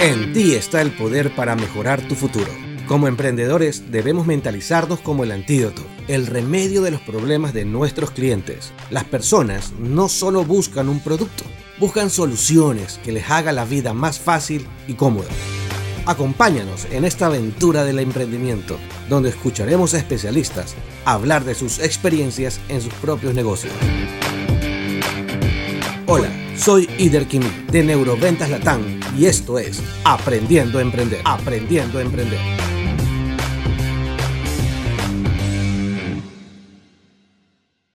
En ti está el poder para mejorar tu futuro. Como emprendedores debemos mentalizarnos como el antídoto, el remedio de los problemas de nuestros clientes. Las personas no solo buscan un producto, buscan soluciones que les haga la vida más fácil y cómoda. Acompáñanos en esta aventura del emprendimiento, donde escucharemos a especialistas hablar de sus experiencias en sus propios negocios. Hola, soy Ider Kimi de Neuroventas Latam y esto es Aprendiendo a Emprender. Aprendiendo a Emprender.